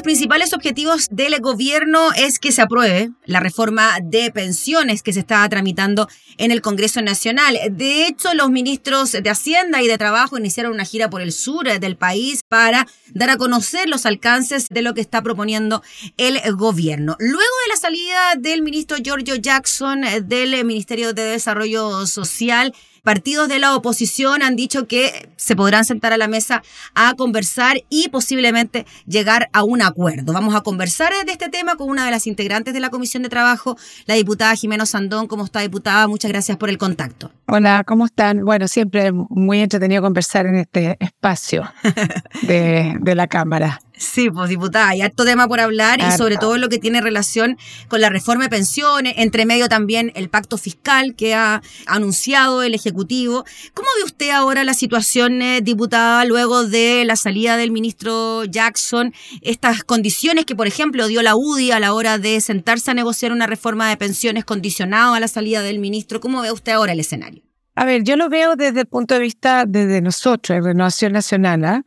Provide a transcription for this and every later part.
Los principales objetivos del gobierno es que se apruebe la reforma de pensiones que se está tramitando en el Congreso Nacional. De hecho, los ministros de Hacienda y de Trabajo iniciaron una gira por el sur del país para dar a conocer los alcances de lo que está proponiendo el gobierno. Luego de la salida del ministro Giorgio Jackson del Ministerio de Desarrollo Social, partidos de la oposición han dicho que se podrán sentar a la mesa a conversar y posiblemente llegar a un acuerdo. Vamos a conversar de este tema con una de las integrantes de la Comisión de Trabajo, la diputada Jimena Sandón. ¿Cómo está, diputada? Muchas gracias por el contacto. Hola, ¿cómo están? Bueno, siempre muy entretenido conversar en este espacio de, de la Cámara. Sí, pues diputada, hay harto tema por hablar y sobre todo lo que tiene relación con la reforma de pensiones, entre medio también el pacto fiscal que ha anunciado el Ejecutivo. ¿Cómo ve usted ahora la situación, eh, diputada, luego de la salida del ministro Jackson? Estas condiciones que, por ejemplo, dio la UDI a la hora de sentarse a negociar una reforma de pensiones condicionado a la salida del ministro. ¿Cómo ve usted ahora el escenario? A ver, yo lo veo desde el punto de vista de nosotros, en Renovación Nacional. ¿ah?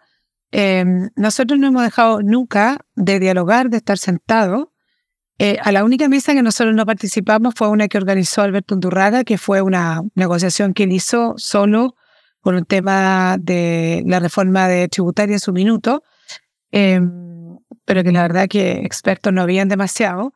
Em, nosotros no hemos dejado nunca de dialogar, de estar sentados. Eh, a la única mesa que nosotros no participamos fue una que organizó Alberto Undurraga, que fue una negociación que él hizo solo por un tema de la reforma de tributaria en su minuto, em, pero que la verdad que expertos no habían demasiado.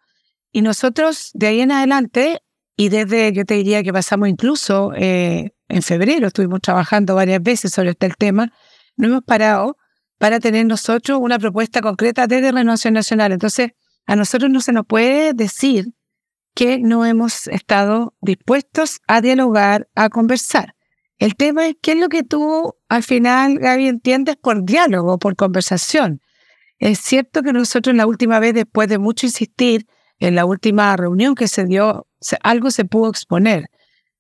Y nosotros de ahí en adelante, y desde, yo te diría que pasamos incluso eh, en febrero, estuvimos trabajando varias veces sobre este tema, no hemos parado para tener nosotros una propuesta concreta desde Renovación Nacional. Entonces, a nosotros no se nos puede decir que no hemos estado dispuestos a dialogar, a conversar. El tema es qué es lo que tú al final, Gaby, entiendes por diálogo, por conversación. Es cierto que nosotros la última vez, después de mucho insistir, en la última reunión que se dio, algo se pudo exponer.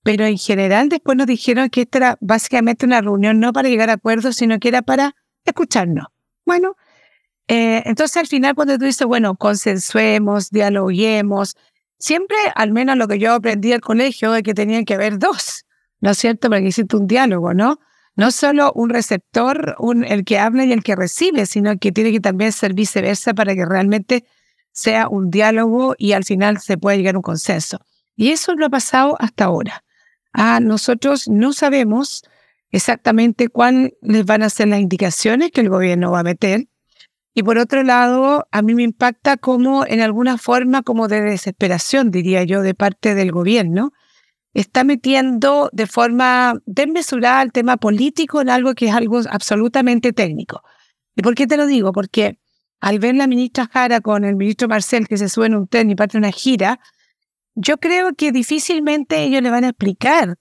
Pero en general después nos dijeron que esta era básicamente una reunión no para llegar a acuerdos, sino que era para escucharnos. Bueno, eh, entonces al final cuando tú dices, bueno, consensuemos, dialoguemos, siempre, al menos lo que yo aprendí al colegio, es que tenían que haber dos, ¿no es cierto? Para que existe un diálogo, ¿no? No solo un receptor, un, el que habla y el que recibe, sino que tiene que también ser viceversa para que realmente sea un diálogo y al final se pueda llegar a un consenso. Y eso lo ha pasado hasta ahora. A nosotros no sabemos exactamente cuáles van a ser las indicaciones que el gobierno va a meter. Y por otro lado, a mí me impacta como en alguna forma como de desesperación, diría yo, de parte del gobierno, está metiendo de forma desmesurada el tema político en algo que es algo absolutamente técnico. ¿Y por qué te lo digo? Porque al ver la ministra Jara con el ministro Marcel que se sube en un tren y parte una gira, yo creo que difícilmente ellos le van a explicar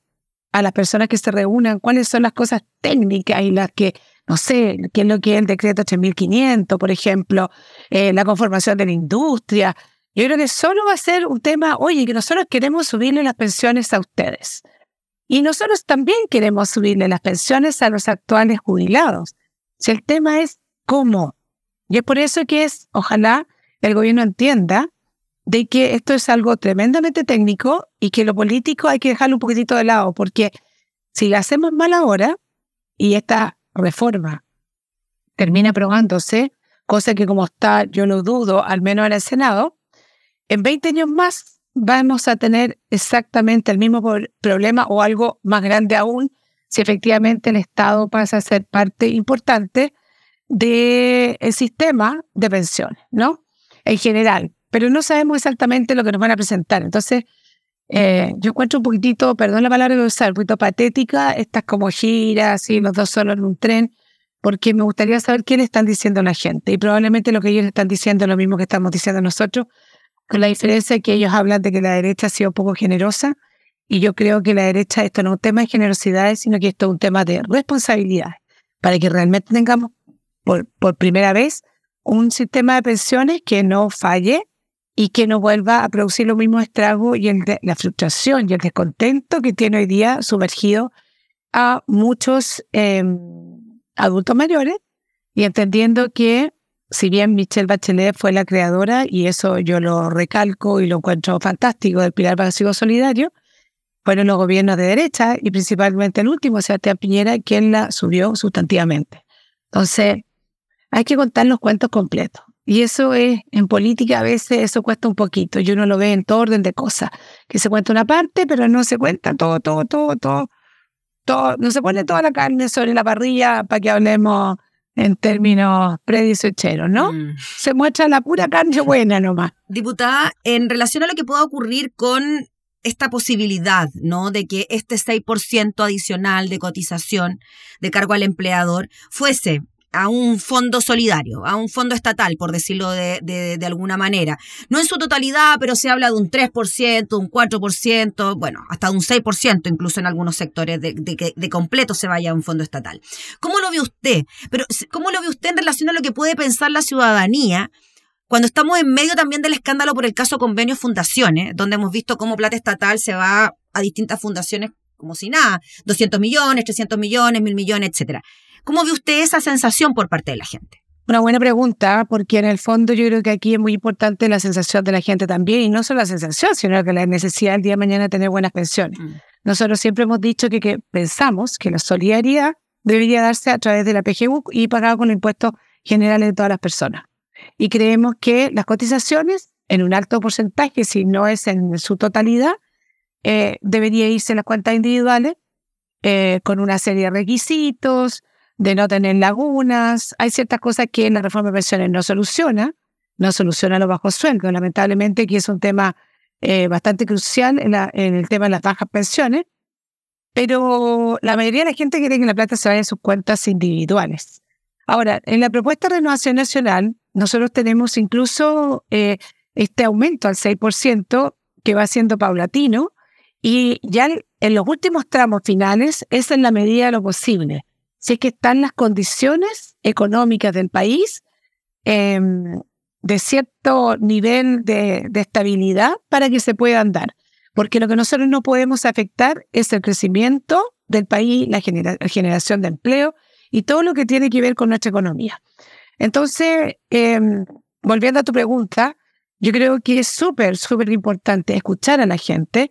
a las personas que se reúnan cuáles son las cosas técnicas y las que, no sé, qué es lo que es el decreto 8500, por ejemplo, eh, la conformación de la industria. Yo creo que solo va a ser un tema, oye, que nosotros queremos subirle las pensiones a ustedes. Y nosotros también queremos subirle las pensiones a los actuales jubilados. Si el tema es cómo. Y es por eso que es, ojalá el gobierno entienda de que esto es algo tremendamente técnico y que lo político hay que dejarlo un poquitito de lado, porque si lo hacemos mal ahora y esta reforma termina aprobándose, cosa que como está, yo lo dudo, al menos en el Senado, en 20 años más vamos a tener exactamente el mismo problema o algo más grande aún si efectivamente el Estado pasa a ser parte importante del sistema de pensiones, ¿no? En general, pero no sabemos exactamente lo que nos van a presentar. Entonces, eh, yo encuentro un poquitito, perdón la palabra que voy a usar, un poquito patética, estas como giras y los dos solos en un tren, porque me gustaría saber qué le están diciendo a la gente. Y probablemente lo que ellos están diciendo es lo mismo que estamos diciendo nosotros, con la diferencia que ellos hablan de que la derecha ha sido poco generosa. Y yo creo que la derecha, esto no es un tema de generosidades, sino que esto es un tema de responsabilidad, para que realmente tengamos por, por primera vez un sistema de pensiones que no falle, y que no vuelva a producir los mismos estragos y la frustración y el descontento que tiene hoy día sumergido a muchos em, adultos mayores y entendiendo que si bien Michelle Bachelet fue la creadora, y eso yo lo recalco y lo encuentro fantástico del Pilar Básico Solidario, fueron los gobiernos de derecha y principalmente el último, Sebastián Piñera, quien la subió sustantivamente. Entonces, hay que contar los cuentos completos. Y eso es, en política a veces eso cuesta un poquito. Yo no lo ve en todo orden de cosas. Que se cuenta una parte, pero no se cuenta todo, todo, todo, todo. todo no se pone toda la carne sobre la parrilla para que hablemos en términos predisecheros, ¿no? Mm. Se muestra la pura carne buena nomás. Diputada, en relación a lo que pueda ocurrir con esta posibilidad, ¿no? De que este 6% adicional de cotización de cargo al empleador fuese a un fondo solidario, a un fondo estatal, por decirlo de, de, alguna manera. No en su totalidad, pero se habla de un 3%, un 4%, bueno, hasta un 6% incluso en algunos sectores de, que de completo se vaya a un fondo estatal. ¿Cómo lo ve usted? Pero, ¿cómo lo ve usted en relación a lo que puede pensar la ciudadanía? Cuando estamos en medio también del escándalo por el caso convenios fundaciones, donde hemos visto cómo plata estatal se va a distintas fundaciones como si nada, 200 millones, 300 millones, mil millones, etcétera. ¿Cómo ve usted esa sensación por parte de la gente? Una buena pregunta, porque en el fondo yo creo que aquí es muy importante la sensación de la gente también, y no solo la sensación, sino que la necesidad el día de mañana de tener buenas pensiones. Mm. Nosotros siempre hemos dicho que, que, pensamos que la solidaridad debería darse a través de la PGU y pagada con impuestos generales de todas las personas. Y creemos que las cotizaciones, en un alto porcentaje, si no es en su totalidad, eh, debería irse a las cuentas individuales eh, con una serie de requisitos, de no tener lagunas. Hay ciertas cosas que la reforma de pensiones no soluciona, no soluciona los bajos sueldos, lamentablemente, que es un tema eh, bastante crucial en, en, el tema de las bajas pensiones, pero la mayoría de la gente quiere que la plata se vaya a sus cuentas individuales. Ahora, en la propuesta de renovación nacional, nosotros tenemos incluso eh, este aumento al 6% que va siendo paulatino y ya en los últimos tramos finales es en la medida de lo posible si es que están las condiciones económicas del país em, de cierto nivel de, estabilidad para que se puedan dar. Porque lo que nosotros no podemos afectar es el crecimiento del país, la, generación de empleo y todo lo que tiene que ver con nuestra economía. Entonces, em, volviendo a tu pregunta, yo creo que es súper, súper importante escuchar a la gente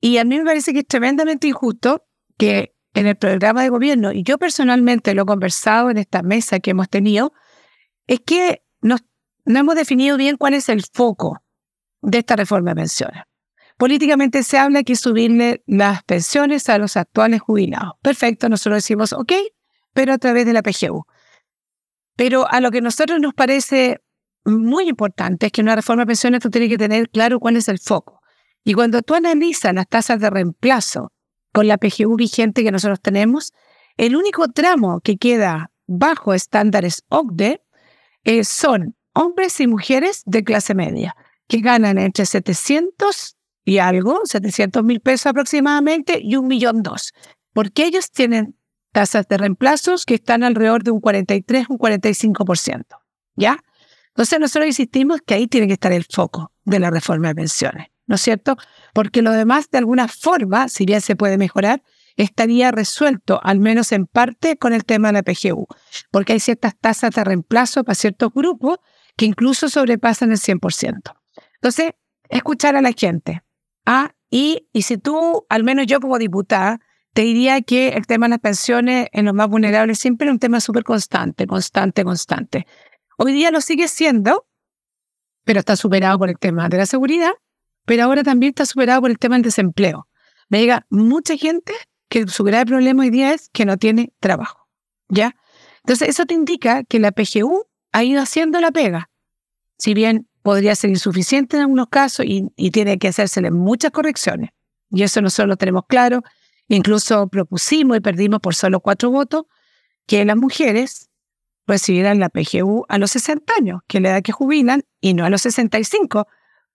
y a mí me parece que es tremendamente injusto que en el programa de gobierno, y yo personalmente lo he conversado en esta mesa que hemos tenido, es que no hemos definido bien cuál es el foco de esta reforma de pensiones. Políticamente se habla que subirle las pensiones a los actuales jubilados. Perfecto, nosotros decimos, ok, pero a través de la PGU. Pero a lo que a nosotros nos parece muy importante es que una reforma de pensiones tú tienes que tener claro cuál es el foco. Y cuando tú analizas las tasas de reemplazo con la PGU vigente que nosotros tenemos, el único tramo que queda bajo estándares OCDE eh, son hombres y mujeres de clase media, que ganan entre 700 y algo, 700 mil pesos aproximadamente, y un millón dos, porque ellos tienen tasas de reemplazos que están alrededor de un 43, un 45%, ¿ya? Entonces nosotros insistimos que ahí tiene que estar el foco de la reforma de pensiones. ¿No es cierto? Porque lo demás, de alguna forma, si bien se puede mejorar, estaría resuelto, al menos en parte, con el tema de la PGU, porque hay ciertas tasas de reemplazo para ciertos grupos que incluso sobrepasan el 100%. Entonces, escuchar a la gente. ¿ah? Y, y si tú, al menos yo como diputada, te diría que el tema de las pensiones en los más vulnerables siempre es un tema súper constante, constante, constante. Hoy día lo sigue siendo, pero está superado por el tema de la seguridad pero ahora también está superado por el tema del desempleo. Me llega mucha gente que su grave problema hoy día es que no tiene trabajo, ¿ya? Entonces, eso te indica que la PGU ha ido haciendo la pega. Si bien podría ser insuficiente en algunos casos y, tiene que hacérsele muchas correcciones. Y eso nosotros lo tenemos claro. Incluso propusimos y perdimos por solo cuatro votos que las mujeres recibieran la PGU a los 60 años, que es la edad que jubilan, y no a los 65,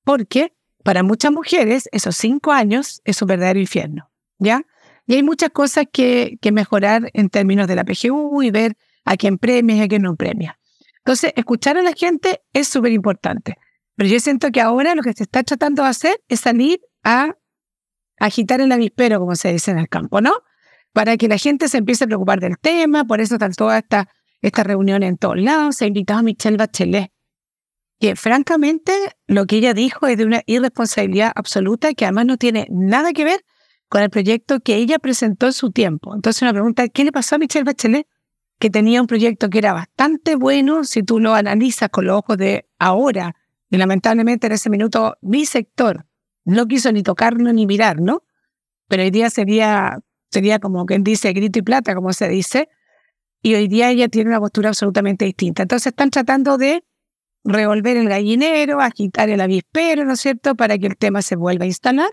porque para muchas mujeres, esos cinco años es un verdadero infierno, ¿ya? Y hay muchas cosas que, mejorar en términos de la PGU y ver a quién premia y a quién no premia. Entonces, escuchar a la gente es súper importante. Pero yo siento que ahora lo que se está tratando de hacer es salir a agitar el avispero, como se dice en el campo, ¿no? Para que la gente se empiece a preocupar del tema, por eso están todas estas esta reuniones en todos lados. Se ha invitado a Michelle Bachelet que francamente lo que ella dijo es de una irresponsabilidad absoluta que además no tiene nada que ver con el proyecto que ella presentó en su tiempo. Entonces una pregunta, ¿qué le pasó a Michelle Bachelet? Que tenía un proyecto que era bastante bueno si tú lo analizas con los ojos de ahora. Y lamentablemente en ese minuto mi sector no quiso ni tocarlo ni mirar, ¿no? Pero hoy día sería, sería como quien dice grito y plata, como se dice. Y hoy día ella tiene una postura absolutamente distinta. Entonces están tratando de revolver el gallinero, agitar el avispero, ¿no es cierto?, para que el tema se vuelva a instalar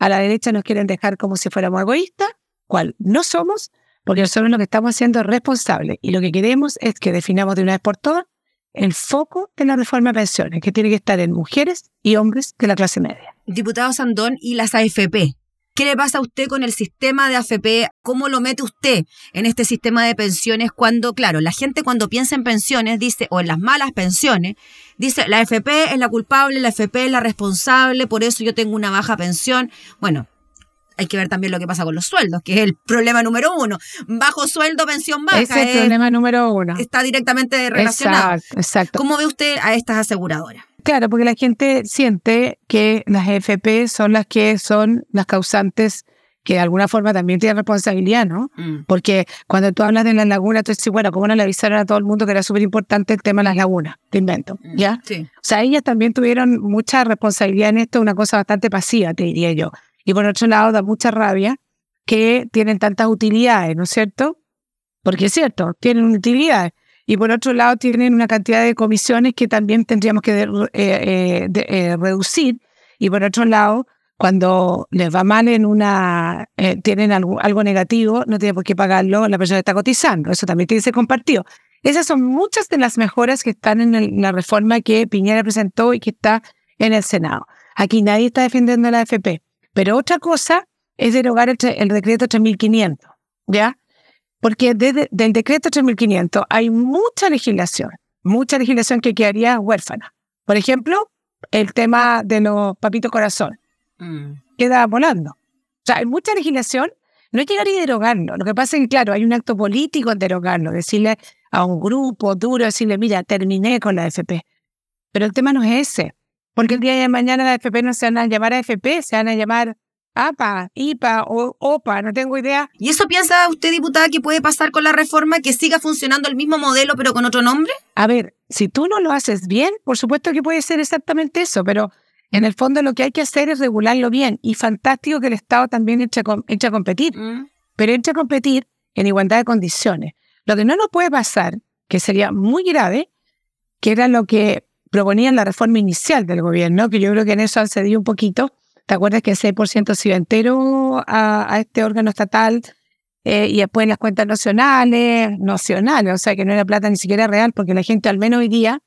a la derecha nos quieren dejar como si fuéramos egoístas, cual no somos, porque nosotros lo que estamos haciendo es responsable y lo que queremos es que definamos de una vez por todas el foco de la reforma de pensiones, que tiene que estar en mujeres y hombres de la clase media. Diputado Sandón y las AFP. ¿Qué le pasa a usted con el sistema de AFP? ¿Cómo lo mete usted en este sistema de pensiones cuando, claro, la gente cuando piensa en pensiones dice, o en las malas pensiones, dice, la AFP es la culpable, la AFP es la responsable, por eso yo tengo una baja pensión. Bueno, hay que ver también lo que pasa con los sueldos, que es el problema número uno. Bajo sueldo, pensión baja. Ese es el problema número uno. Está directamente relacionado. Exacto, exacto. ¿Cómo ve usted a estas aseguradoras? Claro, porque la gente siente que las AFP son las que son las causantes que de alguna forma también tienen responsabilidad, ¿no? Mm. Porque cuando tú hablas de las lagunas, tú dices, bueno, ¿cómo no le avisaron a todo el mundo que era súper importante el tema de las lagunas? Te invento, Mm, ¿ya? Sí. O sea, ellas también tuvieron mucha responsabilidad en esto, una cosa bastante pasiva, te diría yo. Y por otro lado, da mucha rabia que tienen tantas utilidades, ¿no es cierto? Porque es cierto, tienen utilidades. Y por otro lado, tienen una cantidad de comisiones que también tendríamos que eh, eh, eh, reducir. Y por otro lado, cuando les va mal en una, tienen algo, negativo, no tiene por qué pagarlo la persona que está cotizando. Eso también tiene que ser compartido. Esas son muchas de las mejoras que están en la reforma que Piñera presentó y que está en el Senado. Aquí nadie está defendiendo la AFP. Pero otra cosa es derogar el, el decreto 3500, ¿ya? Porque desde del decreto 3500 hay mucha legislación, mucha legislación que quedaría huérfana. Por ejemplo, el tema de los papitos corazón Mm. queda volando. O sea, hay mucha legislación, no es llegar y derogarlo. Lo que pasa es que, claro, hay un acto político en derogarlo, decirle a un grupo duro, decirle, mira, terminé con la AFP. Pero el tema no es ese, porque el día de mañana la AFP no se van a llamar AFP, se van a llamar APA, IPA o OPA, no tengo idea. ¿Y eso piensa usted, diputada, que puede pasar con la reforma, que siga funcionando el mismo modelo pero con otro nombre? A ver, si tú no lo haces bien, por supuesto que puede ser exactamente eso, pero en el fondo lo que hay que hacer es regularlo bien. Y fantástico que el Estado también eche eche a competir. Mm. pero entre a competir en igualdad de condiciones. Lo que no nos puede pasar, que sería muy grave, que era lo que proponía en la reforma inicial del gobierno, que yo creo que en eso han cedido un poquito. ¿Te acuerdas que el 6% se iba entero a, a este órgano estatal eh, y después las cuentas nacionales, nacionales, o sea que no era plata ni siquiera real, porque la gente al menos hoy día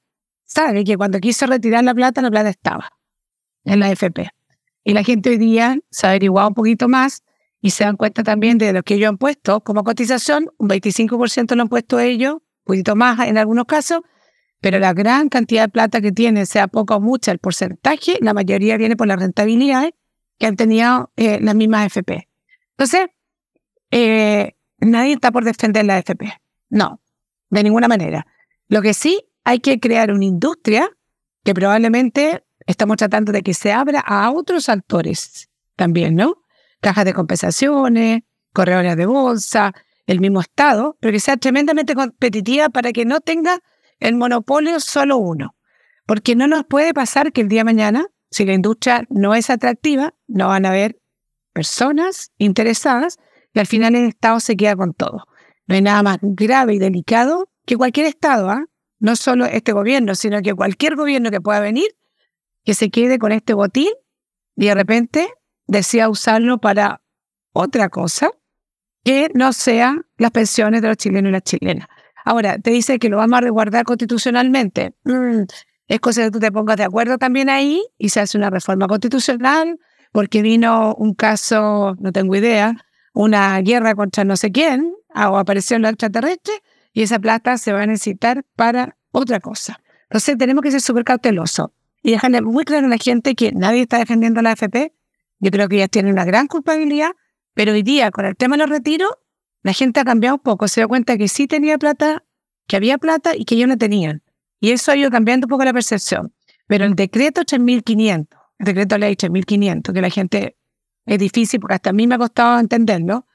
sabe que cuando quiso retirar la plata, la plata estaba en la FP. Y la gente hoy día se ha averiguado un poquito más y se dan cuenta también de lo que ellos han puesto como cotización, un 25% lo han puesto ellos, un poquito más en algunos casos, pero la gran cantidad de plata que tienen, sea poca o mucha, el porcentaje, la mayoría viene por las rentabilidades que han tenido eh, las mismas FP. Entonces, eh, nadie está por defender la FP. No, de ninguna manera. Lo que sí hay que crear una industria que probablemente estamos tratando de que se abra a otros actores también, ¿no? Cajas de compensaciones, corredores de bolsa, el mismo Estado, pero que sea tremendamente competitiva para que no tenga el monopolio solo uno. Porque no nos puede pasar que el día de mañana, si la industria no es atractiva, no van a haber personas interesadas y al final el Estado se queda con todo. No hay nada más grave y delicado que cualquier Estado, ¿ah? no solo este gobierno, sino que cualquier gobierno que pueda venir, que se quede con este botín y de repente decida usarlo para otra cosa que no sea las pensiones de los chilenos y las chilenas. Ahora, te dice que lo vamos a resguardar constitucionalmente. Mm, es cosa que tú te pongas de acuerdo también ahí y se hace una reforma constitucional porque vino un caso, no tengo idea, una guerra contra no sé quién, o apareció la extraterrestre y esa plata se va a necesitar para otra cosa. Entonces tenemos que ser súper cautelosos y dejarle muy claro a la gente que nadie está defendiendo la AFP. Yo creo que ellas tienen una gran culpabilidad, pero hoy día con el tema de los retiros, la gente ha cambiado un poco, se dio cuenta que sí tenía plata, que había plata y que ellos no tenían. Y eso ha ido cambiando un poco la percepción. Pero el decreto 3500, el decreto ley 3500, que la gente es difícil porque hasta a mí me ha costado entenderlo,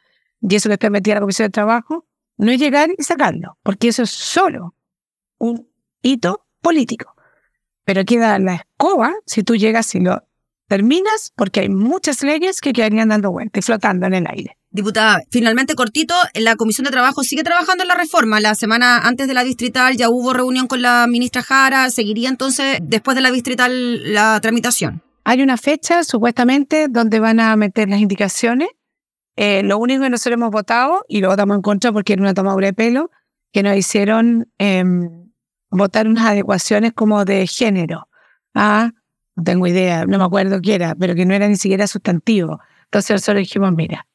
y eso que estoy metida en la Comisión de Trabajo, no es llegar y sacarlo, porque eso es solo un hito político. Pero queda la escoba si tú llegas y lo terminas, porque hay muchas leyes que quedarían dando vueltas y flotando en el aire. Diputada, finalmente cortito, la Comisión de Trabajo sigue trabajando en la reforma. La semana antes de la distrital ya hubo reunión con la ministra Jara. ¿Seguiría entonces después de la distrital la tramitación? Hay una fecha, supuestamente, donde van a meter las indicaciones. Eh, lo único que nosotros hemos votado, y lo votamos en contra porque era una tomadura de pelo, que nos hicieron em, votar unas adecuaciones como de género. Ah, no tengo idea, no me acuerdo qué era, pero que no era ni siquiera sustantivo. Entonces nosotros dijimos, mira,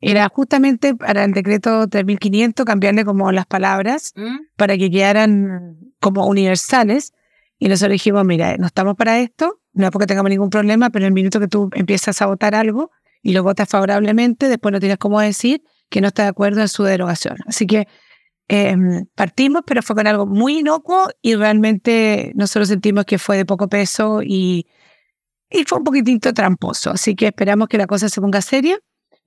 era justamente para el decreto 3500 cambiarle como las palabras ¿Mm? para que quedaran como universales. Y nosotros dijimos, mira, no estamos para esto, no es porque tengamos ningún problema, pero el minuto que tú empiezas a votar algo y lo votas favorablemente, después no tienes cómo decir que no estás de acuerdo en su derogación. Así que em, partimos, pero fue con algo muy inocuo y realmente nosotros sentimos que fue de poco peso y, y fue un poquitito tramposo. Así que esperamos que la cosa se ponga seria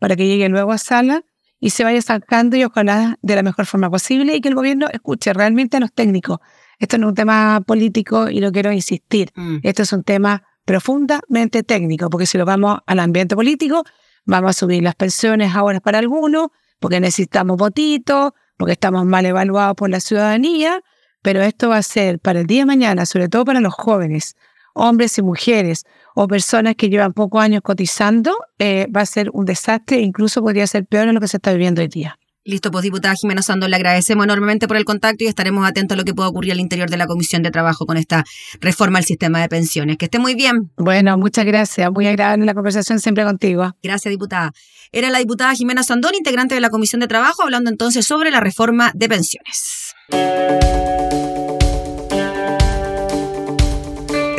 para que llegue luego a sala y se vaya sacando y ojalá de la mejor forma posible y que el gobierno escuche realmente a los técnicos. Esto no es un tema político y lo quiero insistir. Mm. Esto es un tema profundamente técnico, porque si lo vamos al ambiente político, vamos a subir las pensiones ahora para algunos, porque necesitamos votitos, porque estamos mal evaluados por la ciudadanía, pero esto va a ser para el día de mañana, sobre todo para los jóvenes, hombres y mujeres, o personas que llevan pocos años cotizando, eh, va a ser un desastre e incluso podría ser peor en lo que se está viviendo hoy día. Listo, pues diputada Jimena Sando, le agradecemos enormemente por el contacto y estaremos atentos a lo que pueda ocurrir al interior de la Comisión de Trabajo con esta reforma al sistema de pensiones. Que esté muy bien. Bueno, muchas gracias. Muy agradable la conversación siempre contigo. Gracias, diputada. Era la diputada Jimena Sandón, integrante de la Comisión de Trabajo, hablando entonces sobre la reforma de pensiones.